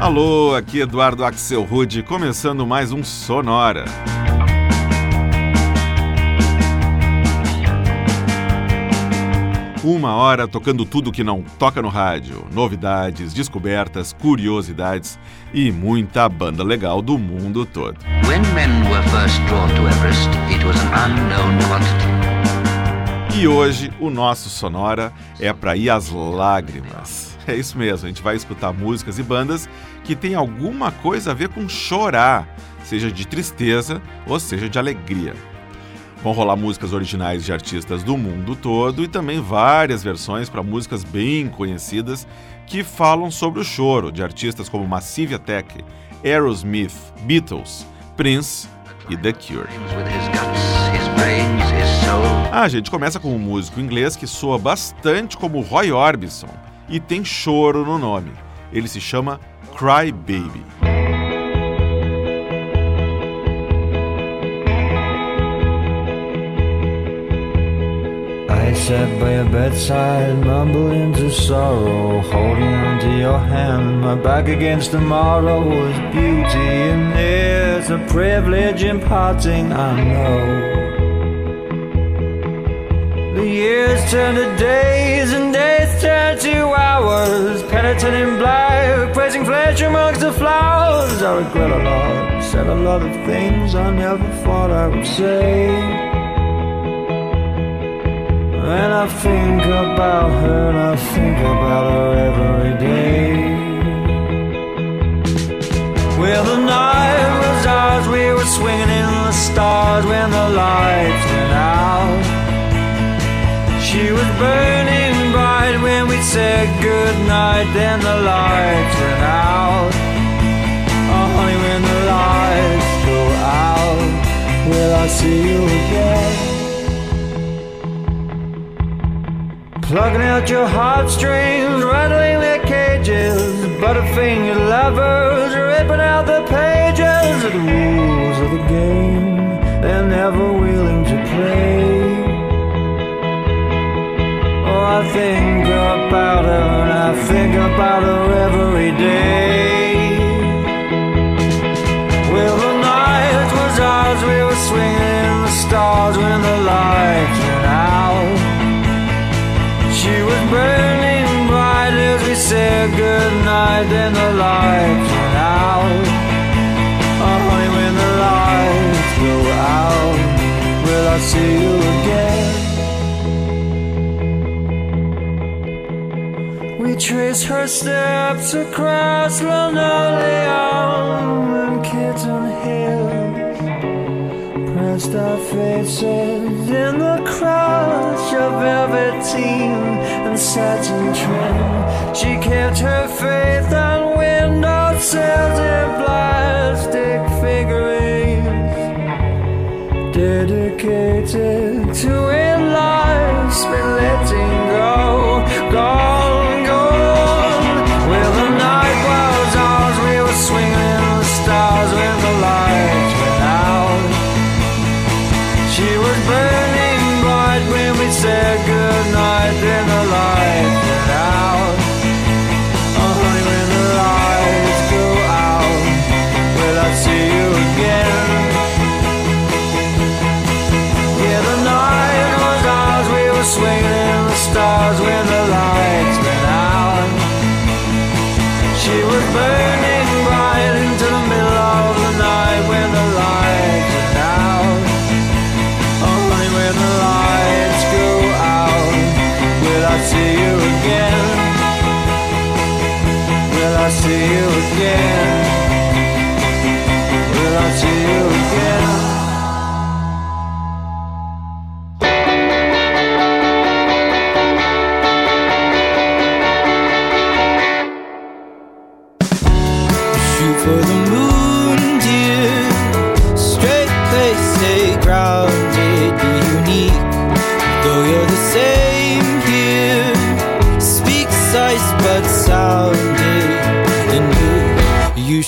Alô, aqui Eduardo Axel Rude, começando mais um Sonora. Uma hora tocando tudo que não toca no rádio, novidades, descobertas, curiosidades e muita banda legal do mundo todo. E hoje o nosso Sonora é para ir às lágrimas. É isso mesmo, a gente vai escutar músicas e bandas que têm alguma coisa a ver com chorar, seja de tristeza ou seja de alegria. Vão rolar músicas originais de artistas do mundo todo e também várias versões para músicas bem conhecidas que falam sobre o choro, de artistas como Massive Attack, Aerosmith, Beatles, Prince e The Cure. A gente começa com um músico inglês que soa bastante como Roy Orbison e tem choro no nome. Ele se chama Cry Baby. I sat by your bedside, mumbling to sorrow, holding onto your hand. My back against tomorrow was beauty, and there's a privilege in parting, I know. The years turn to days, and days turn to hours. Penitent in black, praising flesh amongst the flowers. I regret a lot, said a lot of things I never thought I would say. And I think about her and I think about her every see you again? Plugging out your heartstrings, rattling their cages. Butterfinger lovers, ripping out the pages the rules of the game. They're never willing to play. Oh, I think about her and I think about her every day. Burning bright as we said goodnight Then the lights went out. Oh honey, when the lights go out. Will I see you again? We trace her steps across linoleum and kitten hills Pressed our faces in the crush of velveteen and satin trim. She kept her faith on windowsills and plastic figurines, dedicated to a life spent letting go, gone.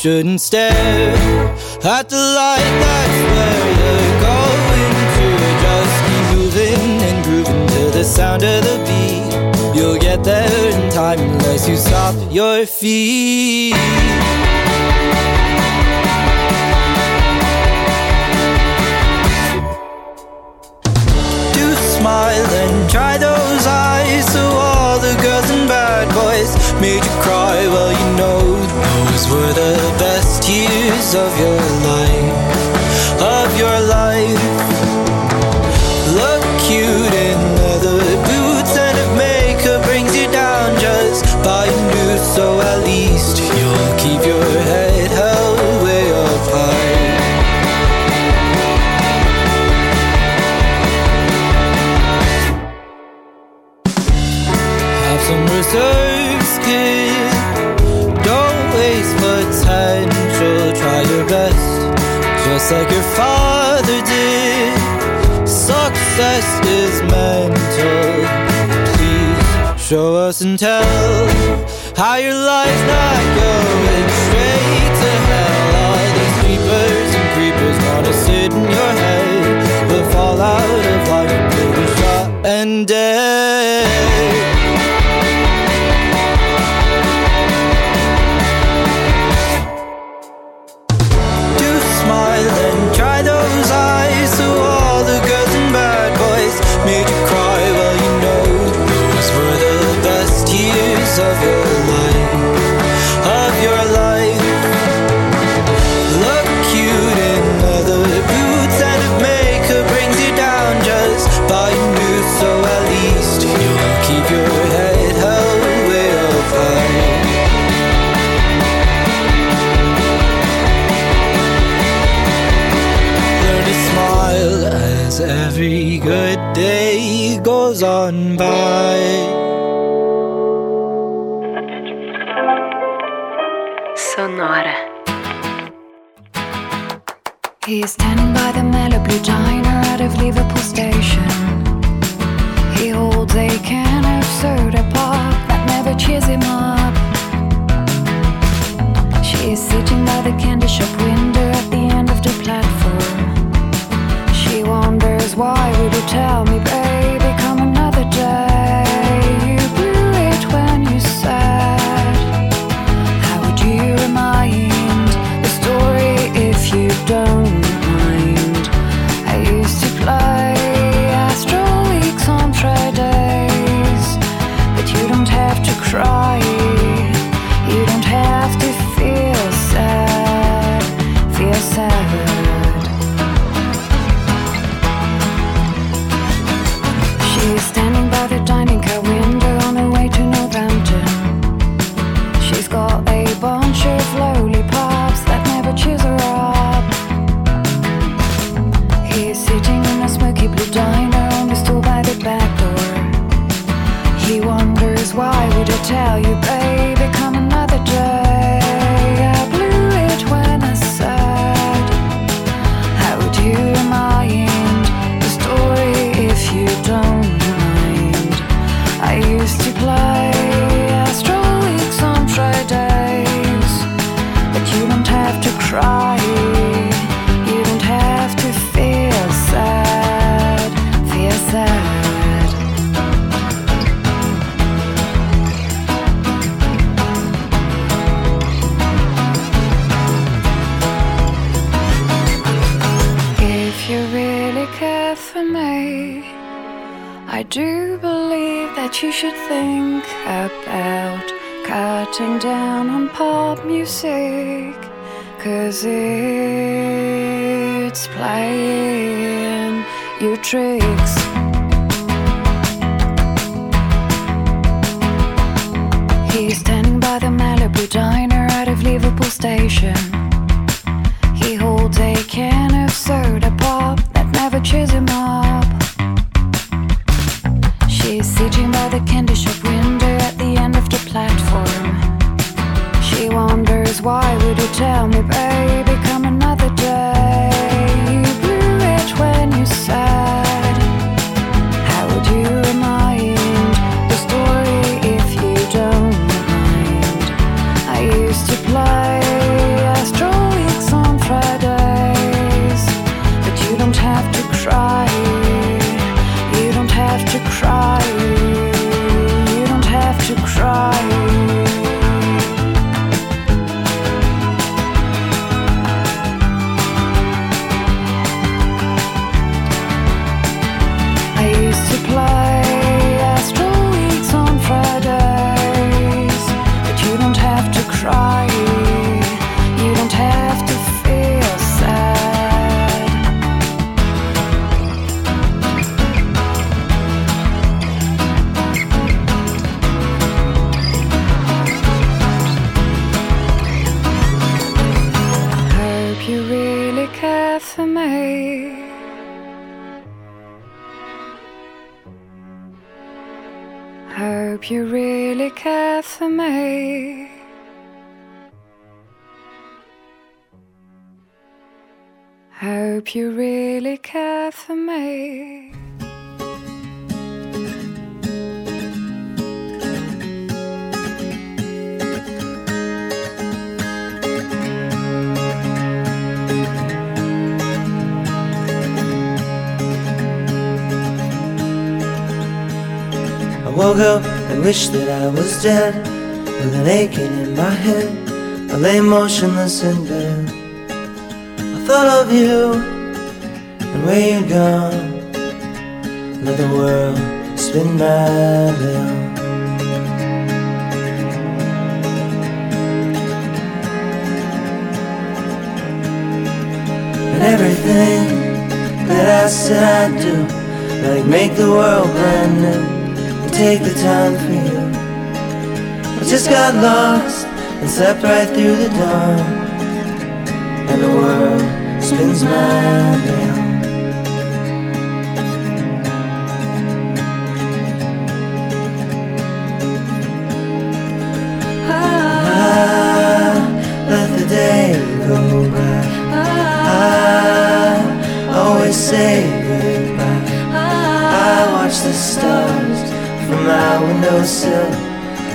shouldn't stare at the light that's where you're going to. Just keep moving and grooving to the sound of the beat. You'll get there in time unless you stop your feet. were the best years of your life. and tell how your life's not going straight to hell. All these creepers and creepers wanna sit in your head, The fallout. one by believe that you should think about cutting down on pop music. Cause it's playing you tricks. He's standing by the Malibu diner out of Liverpool station. He holds a can of soda pop that never cheers him up. candy shop window at the end of the platform. She wonders why would you tell me, baby? Care for me. Hope you really care for me. Woke up and wish that I was dead With an aching in my head I lay motionless in bed I thought of you and where you'd gone. Let the world spin madly on. And everything that I said I'd do, like make the world brand new take the time for you. I just got lost and slept right through the dawn and the world spins madly on. From my windowsill.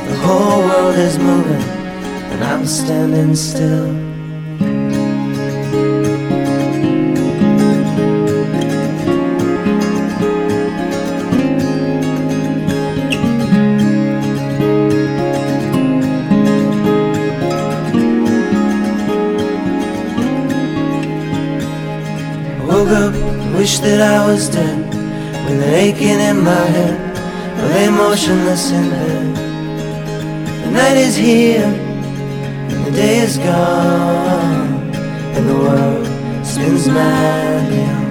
The whole world is moving, and I'm standing still. I woke up, wished that I was dead With an aching in my head I lay motionless in bed The night is here And the day is gone And the world spins madly on.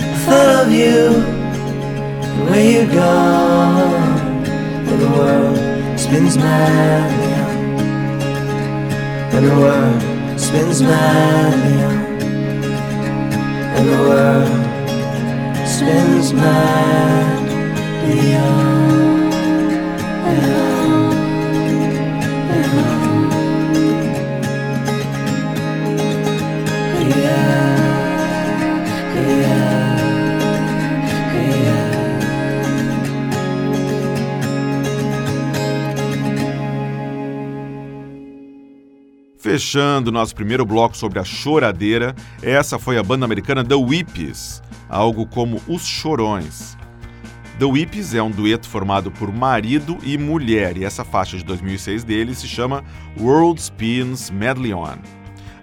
I thought of you And where you're gone And the world spins madly on. And the world spins madly on, and the world and on. Yeah, yeah, yeah. Fechando nosso primeiro bloco sobre a choradeira, essa foi a banda americana The Whips, algo como Os Chorões. The Whips é um dueto formado por marido e mulher, e essa faixa de 2006 dele se chama World Spins Medley On.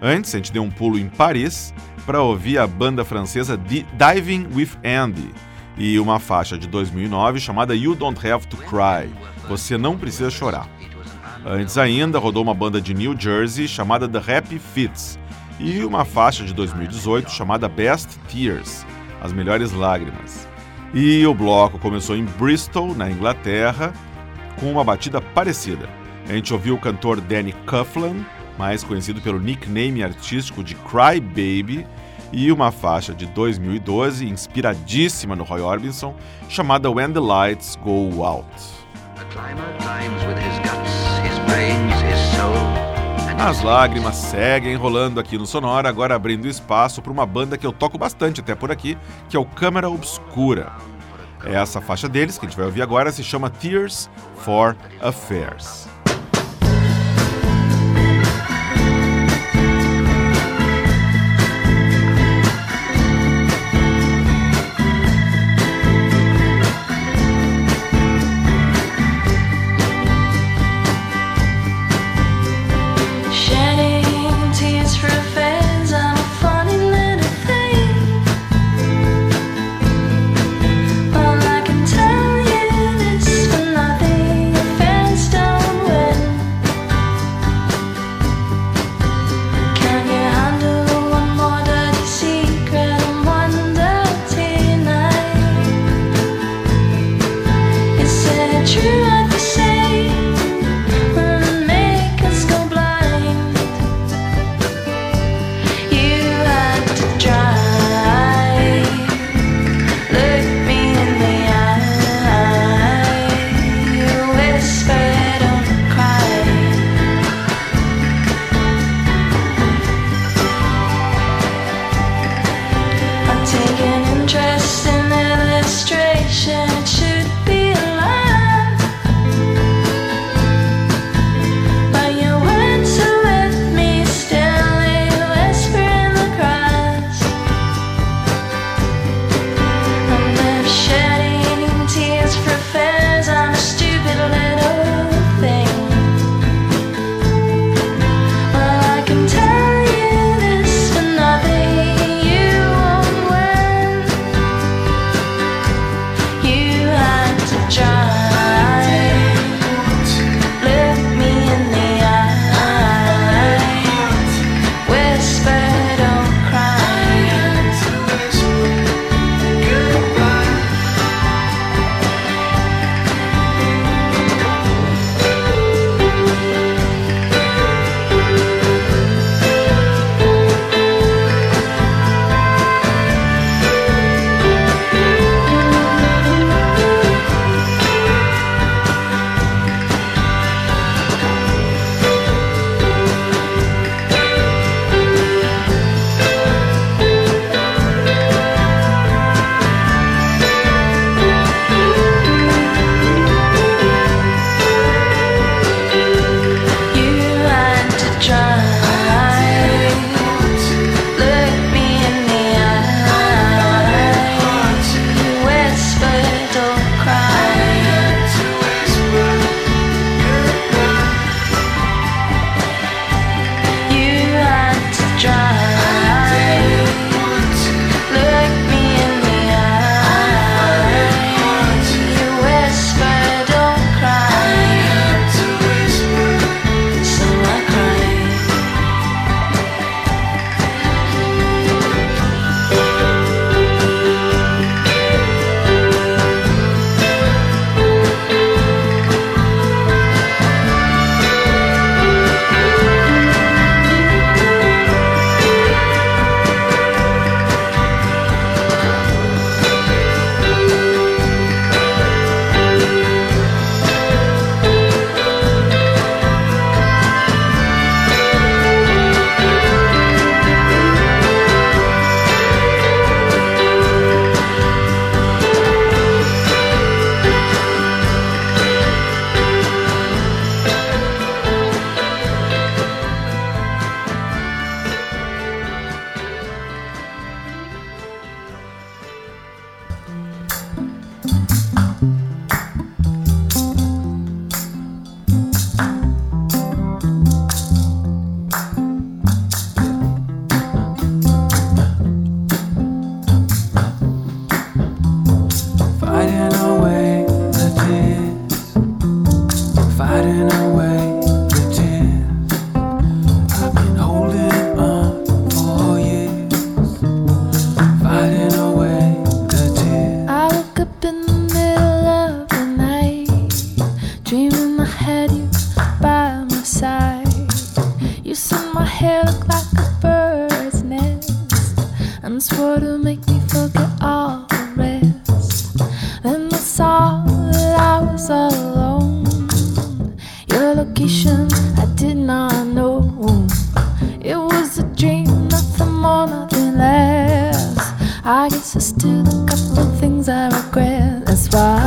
Antes, a gente deu um pulo em Paris para ouvir a banda francesa Diving with Andy e uma faixa de 2009 chamada You Don't Have to Cry Você Não Precisa Chorar. Antes ainda, rodou uma banda de New Jersey chamada The Happy Fits e uma faixa de 2018 chamada Best Tears As Melhores Lágrimas. E o bloco começou em Bristol, na Inglaterra, com uma batida parecida. A gente ouviu o cantor Danny Coughlan, mais conhecido pelo nickname artístico de Cry Baby, e uma faixa de 2012 inspiradíssima no Roy Orbison, chamada When the Lights Go Out. As lágrimas seguem rolando aqui no Sonora, agora abrindo espaço para uma banda que eu toco bastante até por aqui, que é o Câmara Obscura. Essa faixa deles, que a gente vai ouvir agora, se chama Tears for Affairs.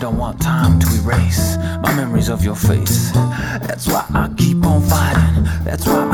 don't want time to erase my memories of your face. That's why I keep on fighting. That's why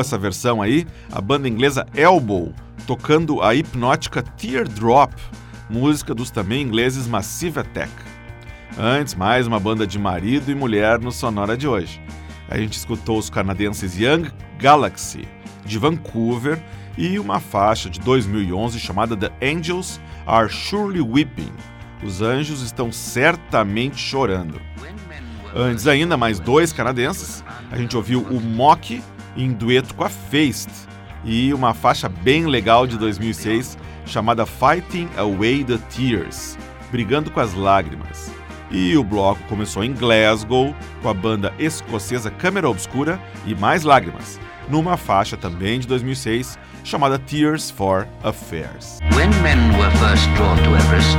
essa versão aí, a banda inglesa Elbow, tocando a hipnótica Teardrop, música dos também ingleses Massive Attack. Antes, mais uma banda de marido e mulher no Sonora de hoje. A gente escutou os canadenses Young Galaxy, de Vancouver, e uma faixa de 2011 chamada The Angels Are Surely Weeping. Os anjos estão certamente chorando. Antes ainda, mais dois canadenses. A gente ouviu o Mock em dueto com a Feist e uma faixa bem legal de 2006 chamada Fighting Away the Tears, brigando com as lágrimas. E o bloco começou em Glasgow com a banda escocesa Câmara Obscura e Mais Lágrimas, numa faixa também de 2006 chamada Tears for Affairs. Everest.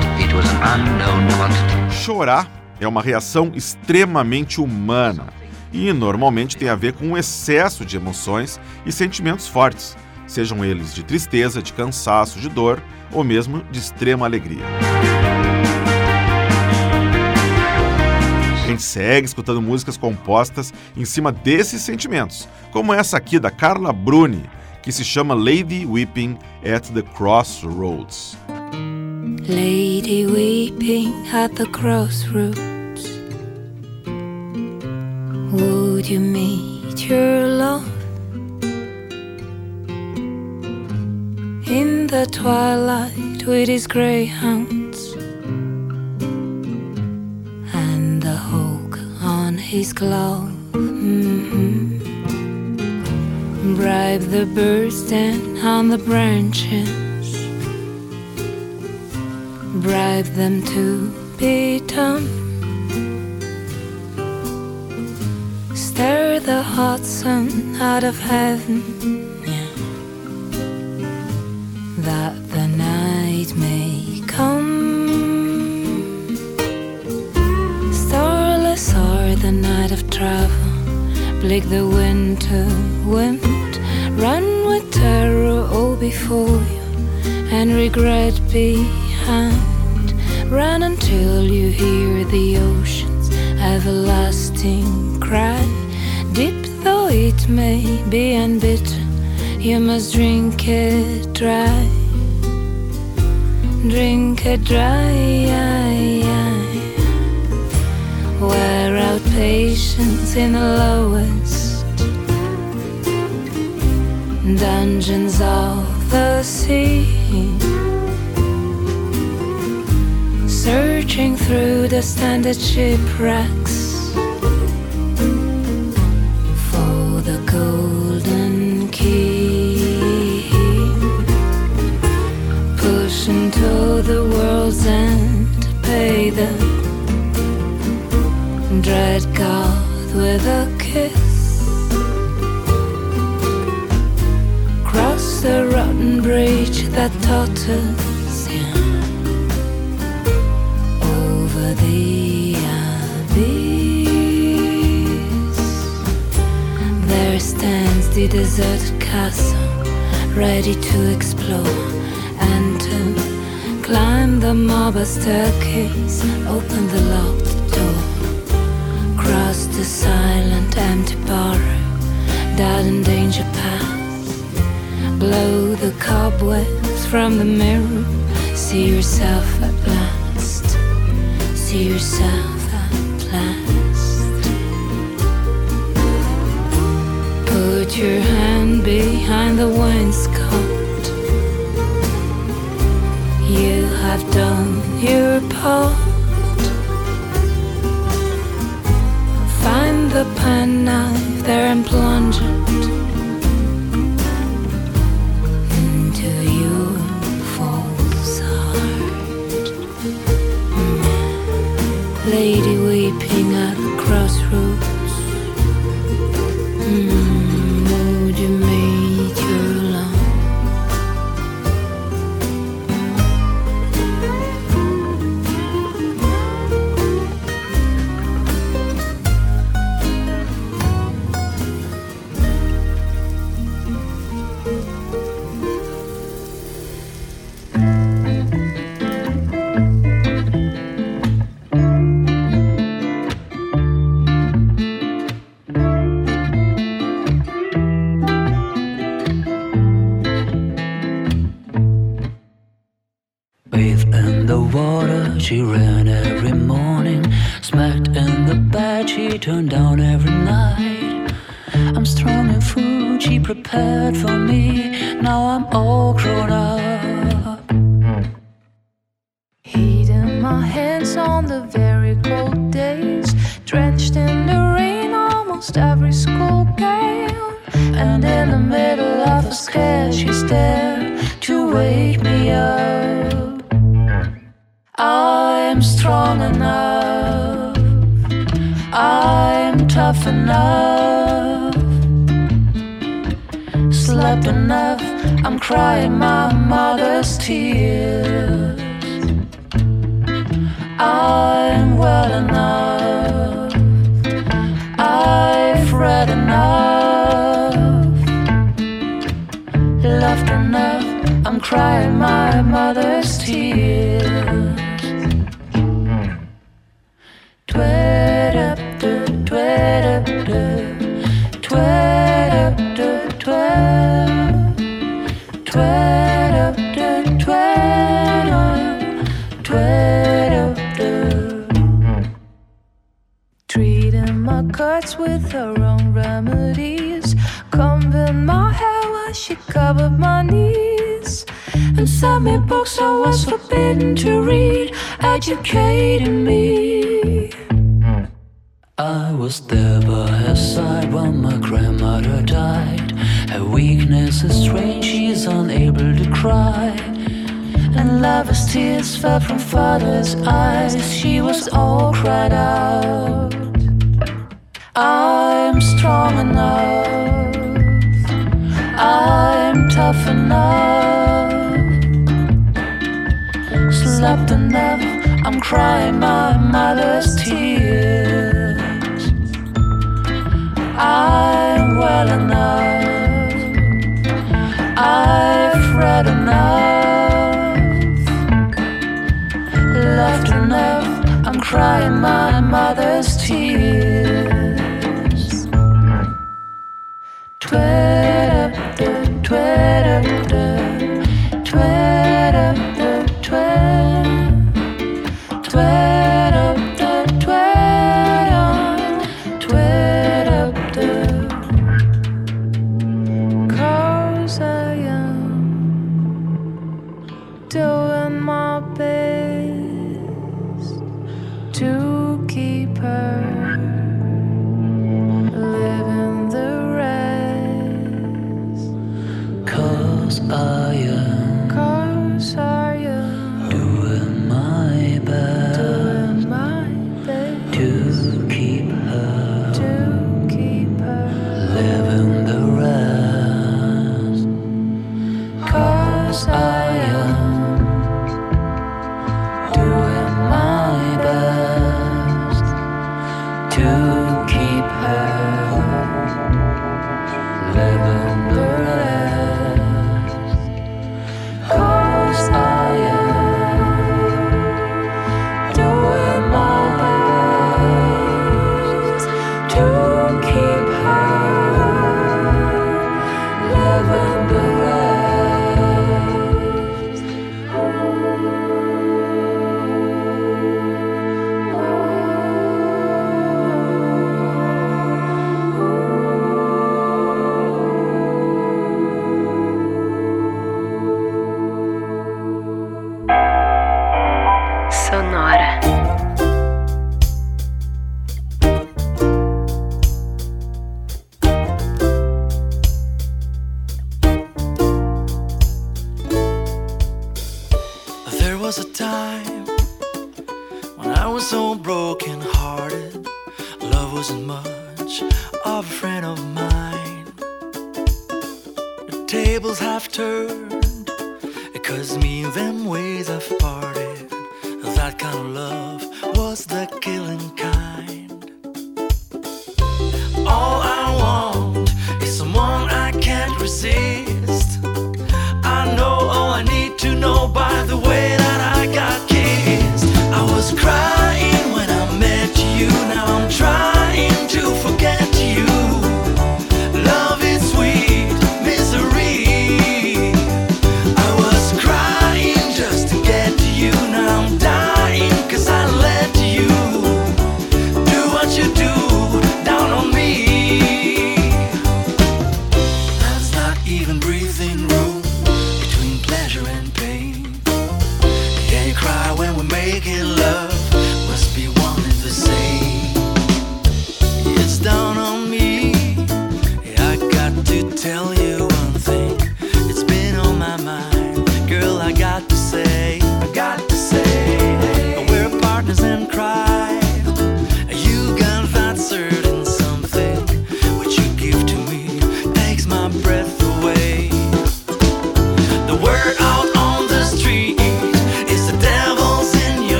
Chorar é uma reação extremamente humana e normalmente tem a ver com um excesso de emoções e sentimentos fortes, sejam eles de tristeza, de cansaço, de dor ou mesmo de extrema alegria. A gente segue escutando músicas compostas em cima desses sentimentos, como essa aqui da Carla Bruni, que se chama Lady Weeping at the Crossroads. Lady weeping at the crossroads. Would you meet your love in the twilight with his greyhounds and the hook on his glove? Mhm. Bribe the birds down on the branches bribe them to be dumb. Stir the hot sun out of heaven, yeah. that the night may come. Starless are the night of travel, bleak the winter wind. Run with terror all before you and regret behind. Run until you hear the ocean's everlasting cry. Deep though it may be and bitter, you must drink it dry. Drink it dry. Wear out patience in the lowest dungeons of the sea. Searching through the standard shipwreck prepared for me. Now I'm all grown up. She covered my knees. And sent me books I was forbidden to read, educating me. I was there by her side when my grandmother died. Her weakness is strange, she's unable to cry. And lover's tears fell from father's eyes. She was all cried out. I'm strong enough. I'm tough enough. Slept enough. I'm crying my mother's tears. I'm well enough. I've read enough. Loved enough. I'm crying my mother's tears. Tweet-up-du, tweet-up-du, tweet-up-du, tweet.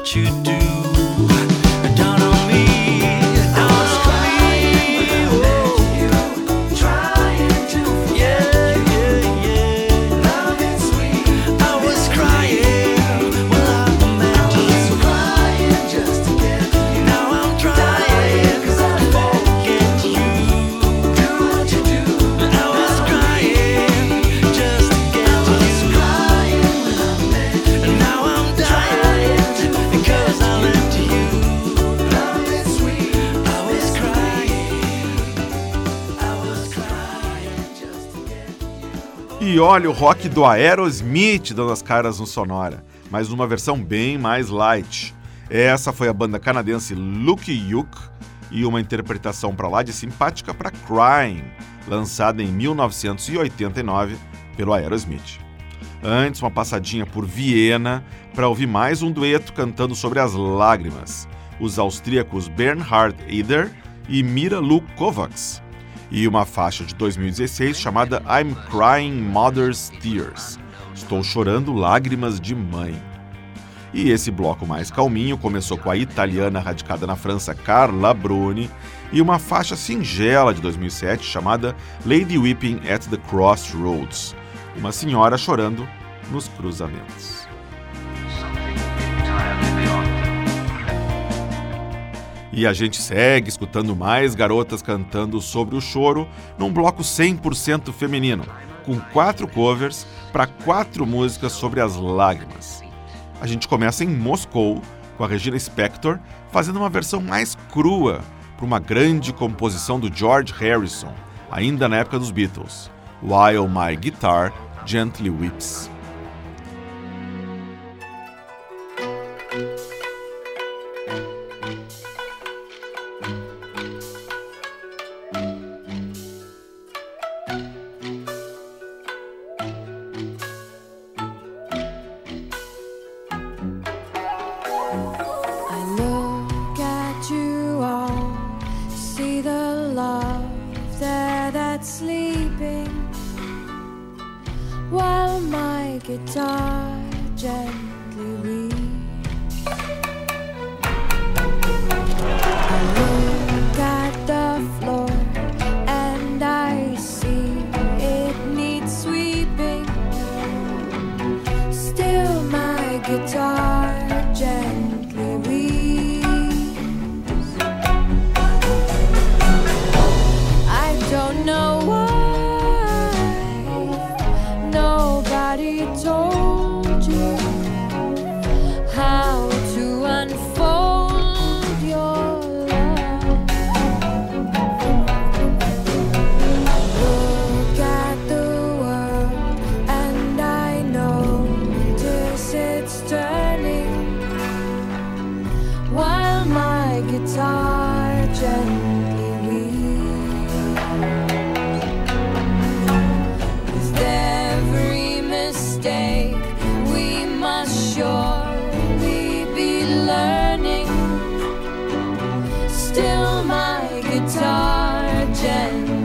What you do. Olha o rock do Aerosmith dando as caras no Sonora, mas numa versão bem mais light. Essa foi a banda canadense Lucky Luke e uma interpretação para lá de simpática para Crying, lançada em 1989 pelo Aerosmith. Antes, uma passadinha por Viena para ouvir mais um dueto cantando sobre as lágrimas, os austríacos Bernhard Eder e Mira Lu Kovacs, e uma faixa de 2016 chamada I'm Crying Mother's Tears. Estou chorando lágrimas de mãe. E esse bloco mais calminho começou com a italiana radicada na França Carla Bruni e uma faixa singela de 2007 chamada Lady Weeping at the Crossroads, uma senhora chorando nos cruzamentos. E a gente segue escutando mais garotas cantando sobre o choro num bloco 100% feminino, com quatro covers para quatro músicas sobre as lágrimas. A gente começa em Moscou, com a Regina Spector fazendo uma versão mais crua para uma grande composição do George Harrison, ainda na época dos Beatles, While My Guitar Gently Weeps. Guitar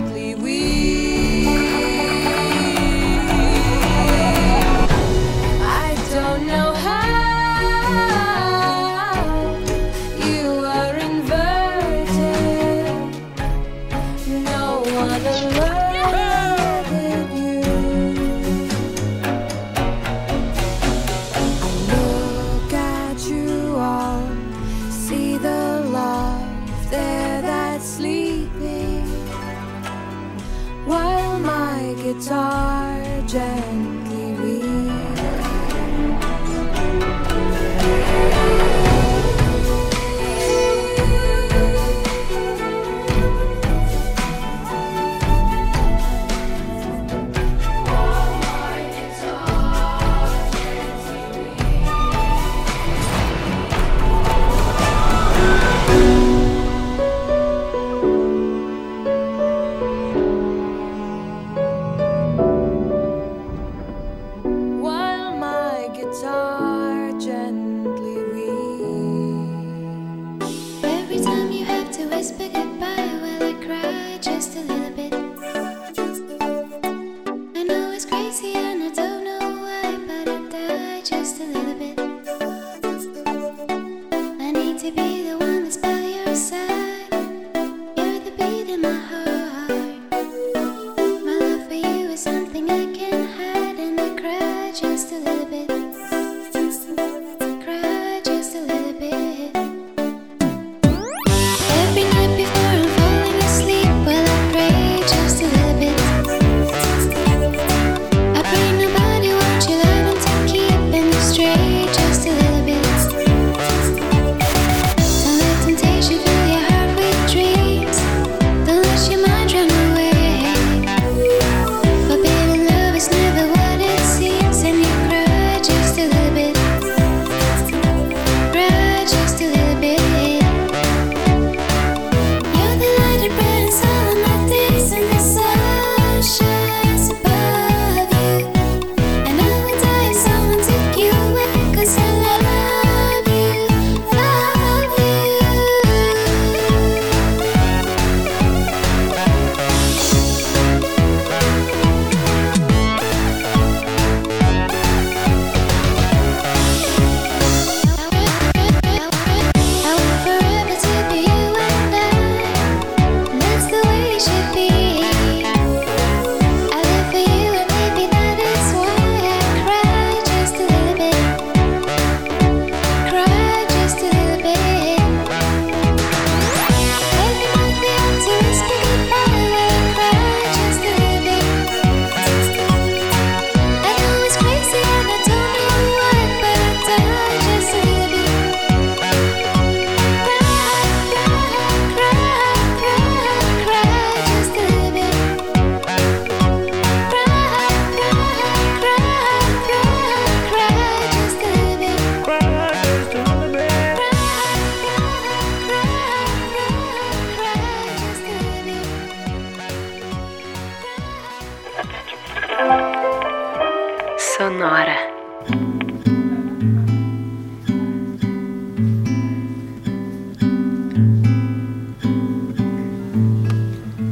sonora.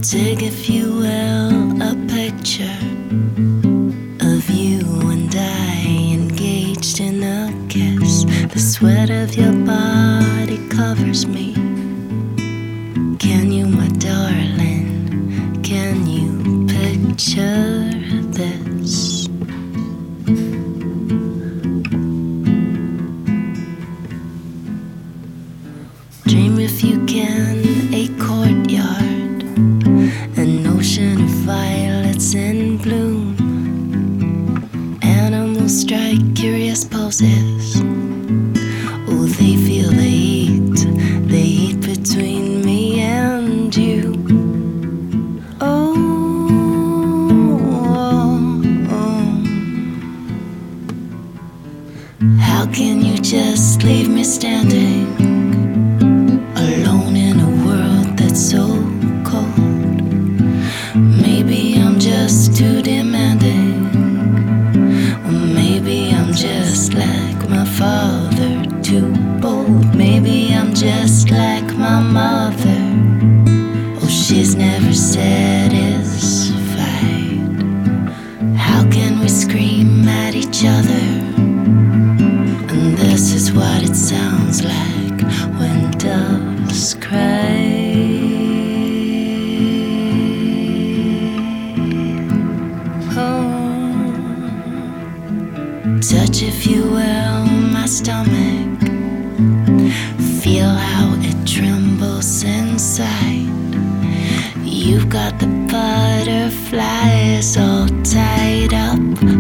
Dig, if you will, a picture of you and I engaged in a kiss. The sweat of your body covers me. flies all tied up.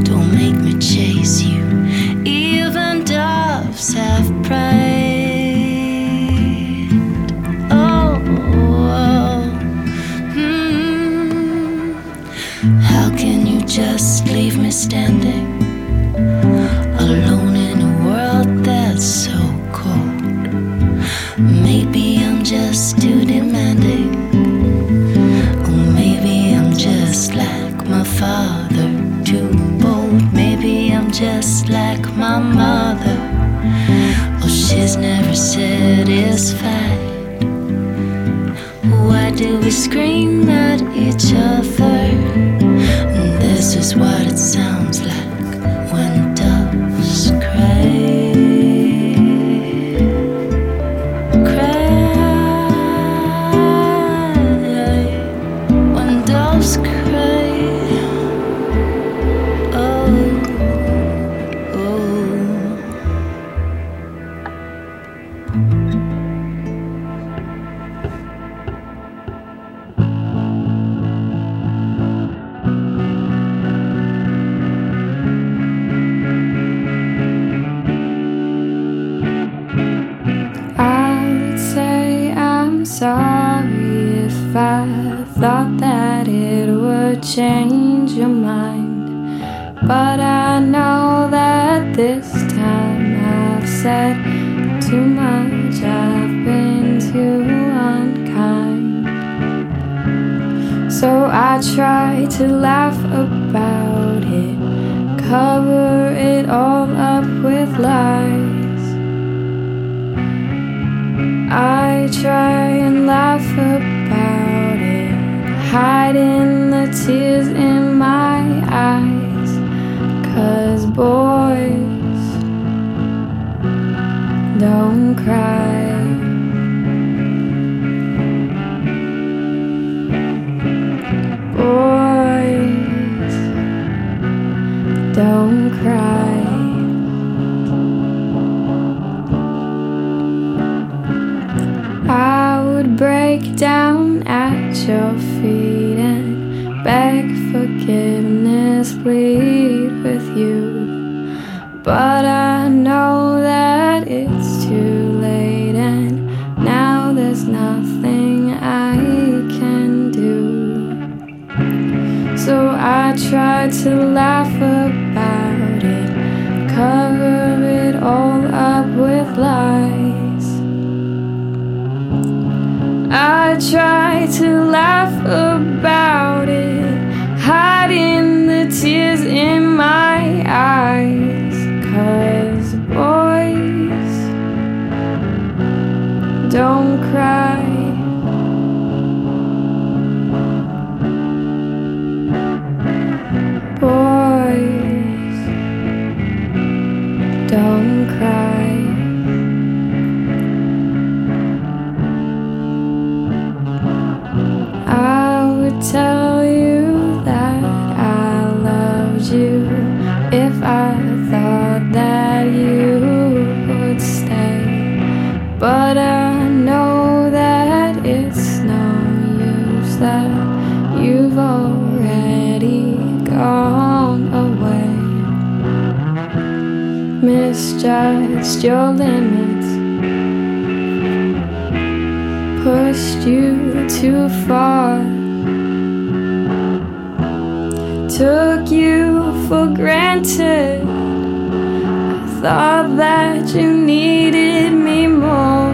to laugh about it, cover it all up with lies. I try and laugh about it, hiding the tears in my eyes. Cause boys don't cry. But I know that it's too late, and now there's nothing I can do. So I try to laugh. Misjudged your limits, pushed you too far, took you for granted. I thought that you needed me more,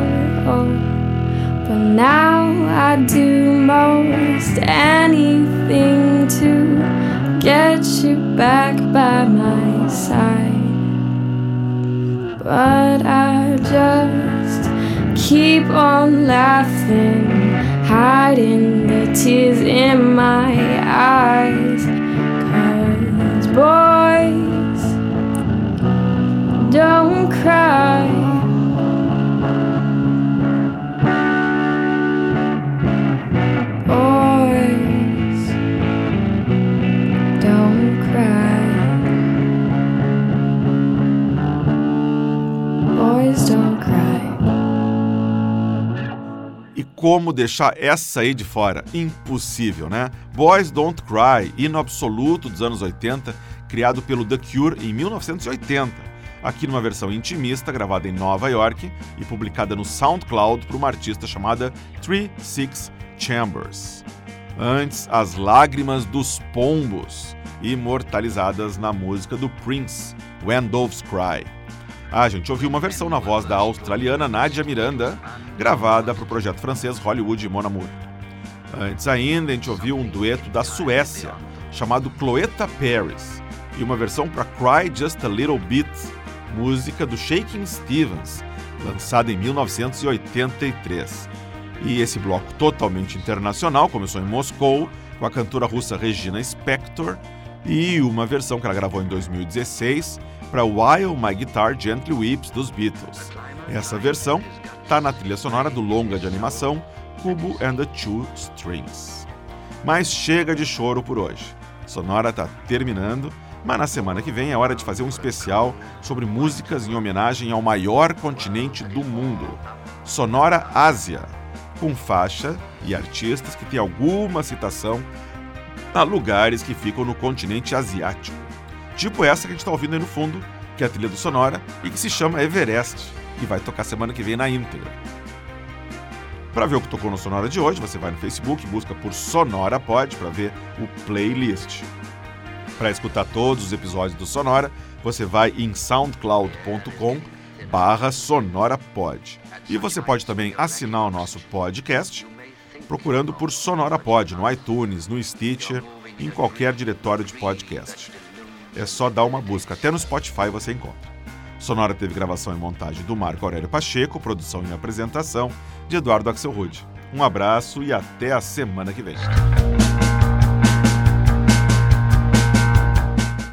but now I do most anything to get you back by my. But I just keep on laughing, hiding the tears in my eyes. Cause boys don't cry. Como deixar essa aí de fora? Impossível, né? Boys Don't Cry, hino absoluto dos anos 80, criado pelo The Cure em 1980, aqui numa versão intimista gravada em Nova York e publicada no SoundCloud por uma artista chamada Three Six Chambers. Antes, as lágrimas dos pombos, imortalizadas na música do Prince, When Doves Cry. A gente ouviu uma versão na voz da australiana Nadia Miranda, gravada para o projeto francês Hollywood Mon Amour. Antes ainda, a gente ouviu um dueto da Suécia, chamado Cloetta Paris, e uma versão para Cry Just a Little Bit, música do Shaking Stevens, lançada em 1983. E esse bloco totalmente internacional começou em Moscou, com a cantora russa Regina Spektor, e uma versão que ela gravou em 2016 para While My Guitar Gently Weeps dos Beatles. Essa versão está na trilha sonora do longa de animação Kubo and the Two Strings. Mas chega de choro por hoje. Sonora está terminando, mas na semana que vem é hora de fazer um especial sobre músicas em homenagem ao maior continente do mundo, Sonora Ásia, com faixa e artistas que têm alguma citação a lugares que ficam no continente asiático. Tipo essa que a gente está ouvindo aí no fundo, que é a trilha do Sonora e que se chama Everest, e vai tocar semana que vem na íntegra. Para ver o que tocou no Sonora de hoje, você vai no Facebook, busca por Sonora Pod para ver o playlist. Para escutar todos os episódios do Sonora, você vai em soundcloud.com barra sonorapod. E você pode também assinar o nosso podcast procurando por Sonora Pod no iTunes, no Stitcher, em qualquer diretório de podcast. É só dar uma busca, até no Spotify você encontra. Sonora teve gravação e montagem do Marco Aurélio Pacheco, produção e apresentação de Eduardo Axelrod. Um abraço e até a semana que vem.